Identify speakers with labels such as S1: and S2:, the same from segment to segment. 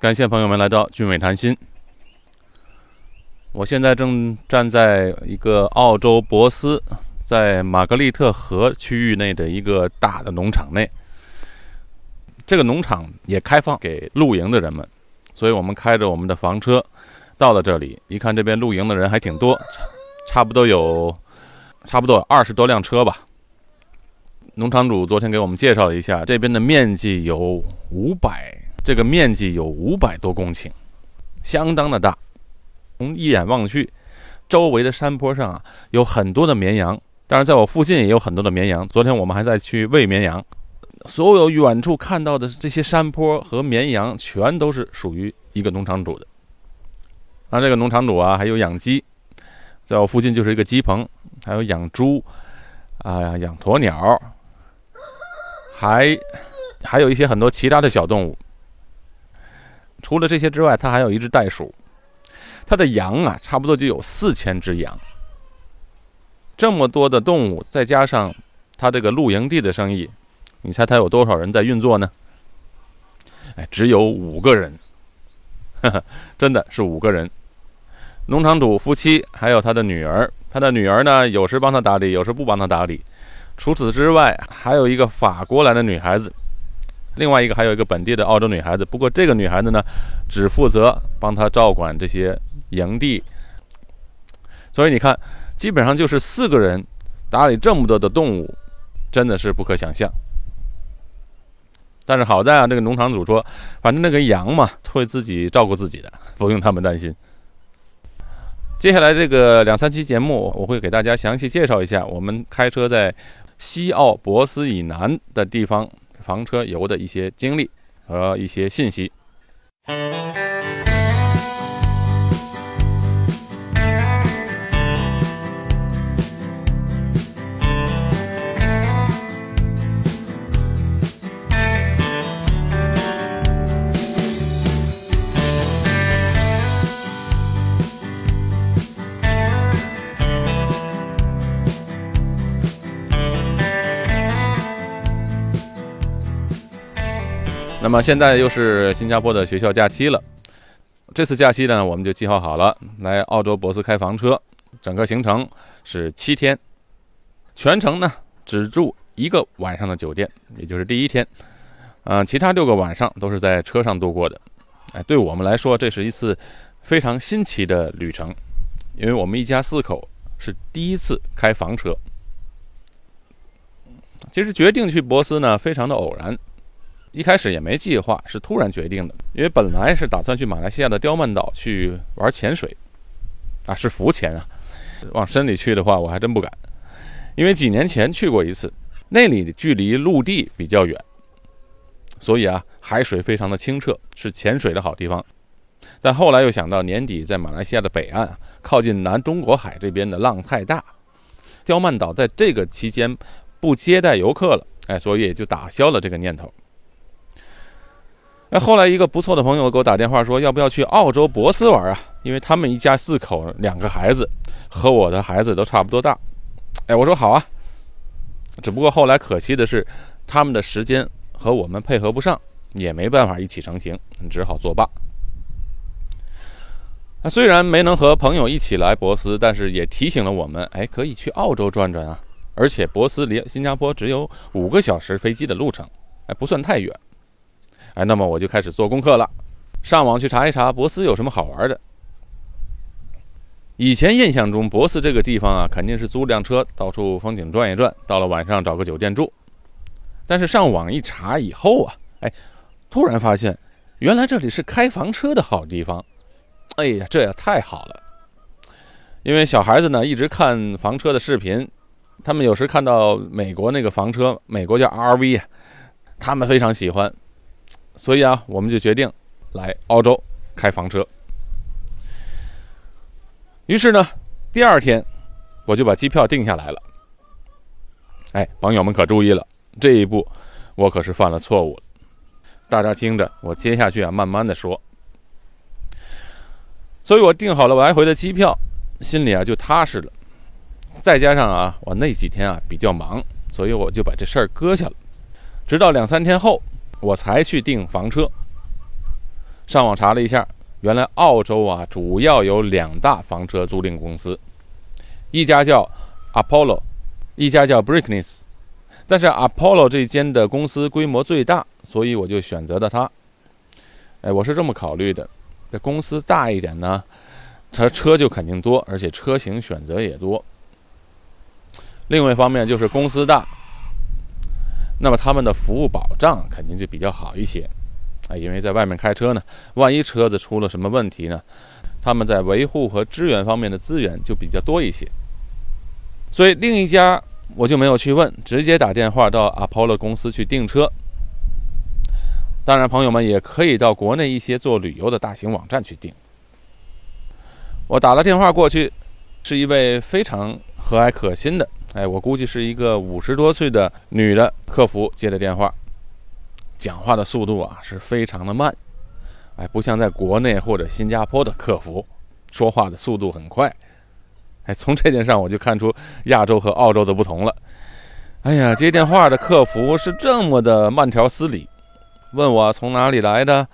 S1: 感谢朋友们来到俊伟谈心。我现在正站在一个澳洲博斯，在玛格丽特河区域内的一个大的农场内。这个农场也开放给露营的人们，所以我们开着我们的房车到了这里。一看这边露营的人还挺多，差不多有差不多二十多辆车吧。农场主昨天给我们介绍了一下，这边的面积有五百。这个面积有五百多公顷，相当的大。从一眼望去，周围的山坡上啊有很多的绵羊，当然在我附近也有很多的绵羊。昨天我们还在去喂绵羊。所有远处看到的这些山坡和绵羊，全都是属于一个农场主的。啊，这个农场主啊还有养鸡，在我附近就是一个鸡棚，还有养猪，啊养鸵鸟，还还有一些很多其他的小动物。除了这些之外，他还有一只袋鼠。他的羊啊，差不多就有四千只羊。这么多的动物，再加上他这个露营地的生意，你猜他有多少人在运作呢？哎，只有五个人，真的是五个人。农场主夫妻还有他的女儿，他的女儿呢，有时帮他打理，有时不帮他打理。除此之外，还有一个法国来的女孩子。另外一个还有一个本地的澳洲女孩子，不过这个女孩子呢，只负责帮他照管这些营地，所以你看，基本上就是四个人打理这么多的动物，真的是不可想象。但是好在啊，这个农场主说，反正那个羊嘛，会自己照顾自己的，不用他们担心。接下来这个两三期节目，我会给大家详细介绍一下我们开车在西澳博斯以南的地方。房车游的一些经历和一些信息。那么现在又是新加坡的学校假期了，这次假期呢，我们就计划好了来澳洲博斯开房车，整个行程是七天，全程呢只住一个晚上的酒店，也就是第一天，嗯，其他六个晚上都是在车上度过的。哎，对我们来说，这是一次非常新奇的旅程，因为我们一家四口是第一次开房车。其实决定去博斯呢，非常的偶然。一开始也没计划，是突然决定的。因为本来是打算去马来西亚的刁曼岛去玩潜水，啊，是浮潜啊。往深里去的话，我还真不敢，因为几年前去过一次，那里距离陆地比较远，所以啊，海水非常的清澈，是潜水的好地方。但后来又想到年底在马来西亚的北岸，靠近南中国海这边的浪太大，刁曼岛在这个期间不接待游客了，哎，所以也就打消了这个念头。那后来一个不错的朋友给我打电话说，要不要去澳洲博斯玩啊？因为他们一家四口，两个孩子，和我的孩子都差不多大。哎，我说好啊。只不过后来可惜的是，他们的时间和我们配合不上，也没办法一起成行，只好作罢。那虽然没能和朋友一起来博斯，但是也提醒了我们，哎，可以去澳洲转转啊。而且博斯离新加坡只有五个小时飞机的路程，哎，不算太远。哎，那么我就开始做功课了，上网去查一查博斯有什么好玩的。以前印象中，博斯这个地方啊，肯定是租辆车到处风景转一转，到了晚上找个酒店住。但是上网一查以后啊，哎，突然发现，原来这里是开房车的好地方。哎呀，这也太好了！因为小孩子呢一直看房车的视频，他们有时看到美国那个房车，美国叫 RV，他们非常喜欢。所以啊，我们就决定来澳洲开房车。于是呢，第二天我就把机票定下来了。哎，网友们可注意了，这一步我可是犯了错误。大家听着，我接下去啊，慢慢的说。所以我订好了来回的机票，心里啊就踏实了。再加上啊，我那几天啊比较忙，所以我就把这事儿搁下了。直到两三天后。我才去订房车。上网查了一下，原来澳洲啊主要有两大房车租赁公司，一家叫 Apollo，一家叫 Brickness。但是 Apollo 这间的公司规模最大，所以我就选择了它。哎，我是这么考虑的：这公司大一点呢，它车就肯定多，而且车型选择也多。另外一方面就是公司大，那么他们的服务保障肯定就比较好一些。啊，因为在外面开车呢，万一车子出了什么问题呢，他们在维护和支援方面的资源就比较多一些。所以另一家。我就没有去问，直接打电话到 Apollo 公司去订车。当然，朋友们也可以到国内一些做旅游的大型网站去订。我打了电话过去，是一位非常和蔼可亲的，哎，我估计是一个五十多岁的女的客服接的电话，讲话的速度啊是非常的慢，哎，不像在国内或者新加坡的客服，说话的速度很快。哎，从这点上我就看出亚洲和澳洲的不同了。哎呀，接电话的客服是这么的慢条斯理，问我从哪里来的，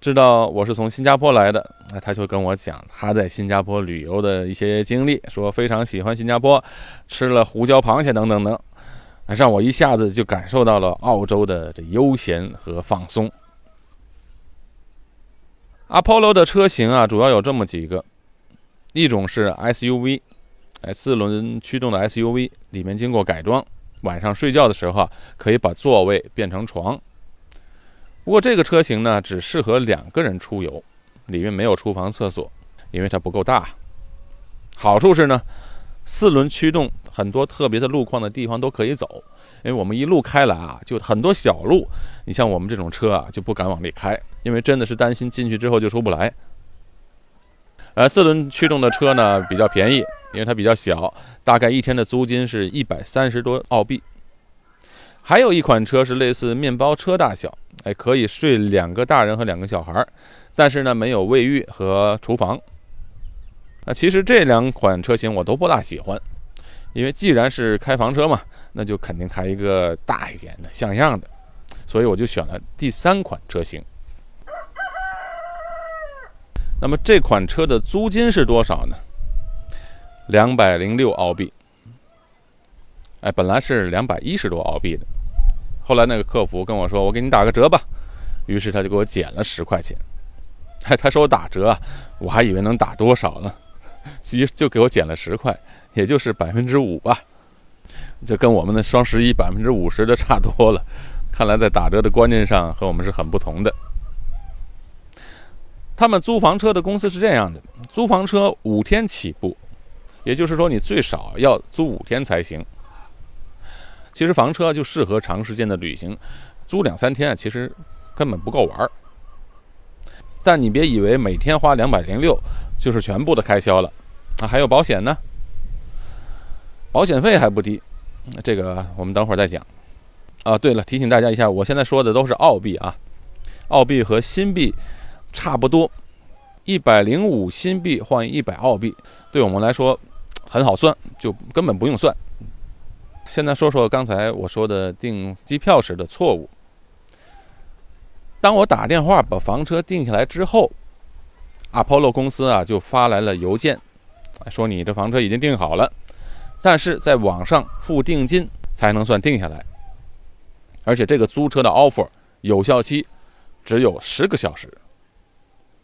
S1: 知道我是从新加坡来的，那他就跟我讲他在新加坡旅游的一些经历，说非常喜欢新加坡，吃了胡椒螃蟹等等等，让我一下子就感受到了澳洲的这悠闲和放松。Apollo 的车型啊，主要有这么几个。一种是 SUV，哎，四轮驱动的 SUV，里面经过改装，晚上睡觉的时候啊，可以把座位变成床。不过这个车型呢，只适合两个人出游，里面没有厨房、厕所，因为它不够大。好处是呢，四轮驱动，很多特别的路况的地方都可以走。因为我们一路开来啊，就很多小路，你像我们这种车啊，就不敢往里开，因为真的是担心进去之后就出不来。呃，四轮驱动的车呢比较便宜，因为它比较小，大概一天的租金是一百三十多澳币。还有一款车是类似面包车大小，哎，可以睡两个大人和两个小孩，但是呢没有卫浴和厨房。那其实这两款车型我都不大喜欢，因为既然是开房车嘛，那就肯定开一个大一点的、像样的，所以我就选了第三款车型。那么这款车的租金是多少呢？两百零六澳币。哎，本来是两百一十多澳币的，后来那个客服跟我说：“我给你打个折吧。”于是他就给我减了十块钱。哎，他说我打折啊，我还以为能打多少呢，其实就给我减了十块，也就是百分之五吧。这跟我们的双十一百分之五十的差多了。看来在打折的观念上和我们是很不同的。他们租房车的公司是这样的：租房车五天起步，也就是说你最少要租五天才行。其实房车就适合长时间的旅行，租两三天啊，其实根本不够玩儿。但你别以为每天花两百零六就是全部的开销了啊，还有保险呢，保险费还不低。这个我们等会儿再讲。啊，对了，提醒大家一下，我现在说的都是澳币啊，澳币和新币。差不多，一百零五新币换一百澳币，对我们来说很好算，就根本不用算。现在说说刚才我说的订机票时的错误。当我打电话把房车定下来之后，Apollo 公司啊就发来了邮件，说你这房车已经订好了，但是在网上付定金才能算定下来，而且这个租车的 offer 有效期只有十个小时。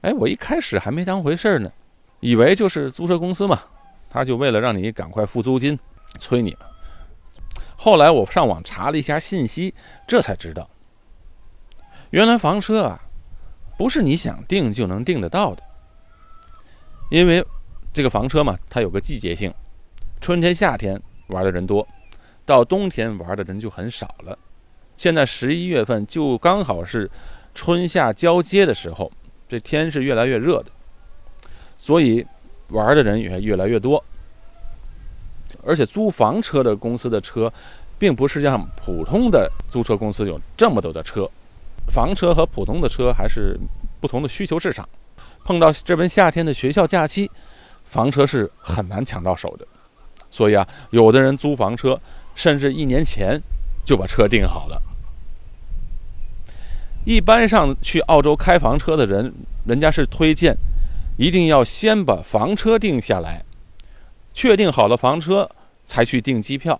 S1: 哎，我一开始还没当回事儿呢，以为就是租车公司嘛，他就为了让你赶快付租金，催你。后来我上网查了一下信息，这才知道，原来房车啊，不是你想订就能订得到的。因为这个房车嘛，它有个季节性，春天、夏天玩的人多，到冬天玩的人就很少了。现在十一月份就刚好是春夏交接的时候。这天是越来越热的，所以玩的人也越来越多。而且租房车的公司的车，并不是像普通的租车公司有这么多的车。房车和普通的车还是不同的需求市场。碰到这边夏天的学校假期，房车是很难抢到手的。所以啊，有的人租房车，甚至一年前就把车订好了。一般上去澳洲开房车的人，人家是推荐一定要先把房车定下来，确定好了房车才去订机票。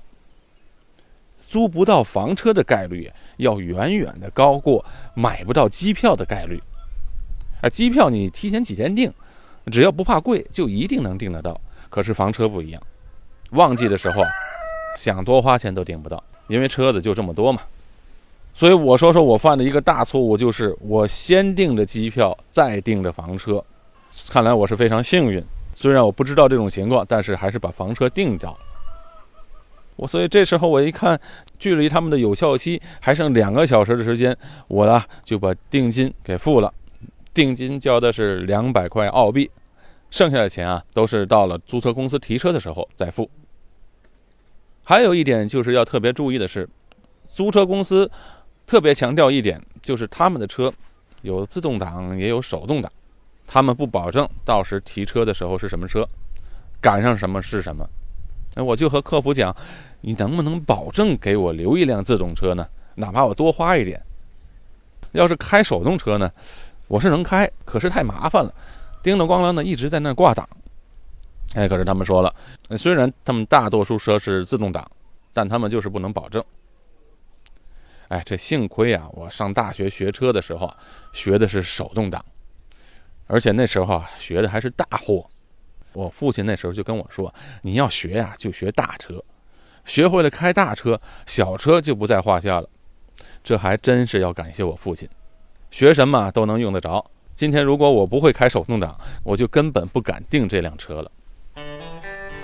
S1: 租不到房车的概率要远远的高过买不到机票的概率。啊，机票你提前几天订，只要不怕贵，就一定能订得到。可是房车不一样，旺季的时候想多花钱都订不到，因为车子就这么多嘛。所以我说说我犯的一个大错误，就是我先订的机票，再订的房车。看来我是非常幸运，虽然我不知道这种情况，但是还是把房车订掉了。我所以这时候我一看，距离他们的有效期还剩两个小时的时间，我呢就把定金给付了。定金交的是两百块澳币，剩下的钱啊都是到了租车公司提车的时候再付。还有一点就是要特别注意的是，租车公司特别强调一点，就是他们的车有自动挡也有手动挡，他们不保证到时提车的时候是什么车，赶上什么是什么。哎，我就和客服讲，你能不能保证给我留一辆自动车呢？哪怕我多花一点。要是开手动车呢，我是能开，可是太麻烦了，叮了咣啷的一直在那挂档。哎，可是他们说了，虽然他们大多数车是自动挡，但他们就是不能保证。哎，这幸亏啊，我上大学学车的时候啊，学的是手动挡，而且那时候啊，学的还是大货。我父亲那时候就跟我说：“你要学呀，就学大车，学会了开大车，小车就不在话下了。”这还真是要感谢我父亲，学什么都能用得着。今天如果我不会开手动挡，我就根本不敢订这辆车了。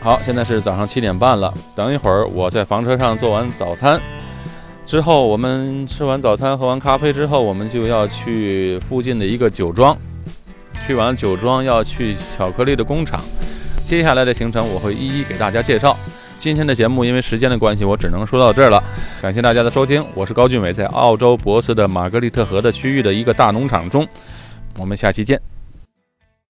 S1: 好，现在是早上七点半了，等一会儿我在房车上做完早餐之后，我们吃完早餐、喝完咖啡之后，我们就要去附近的一个酒庄。去完酒庄要去巧克力的工厂，接下来的行程我会一一给大家介绍。今天的节目因为时间的关系，我只能说到这儿了。感谢大家的收听，我是高俊伟，在澳洲博斯的玛格丽特河的区域的一个大农场中，我们下期见。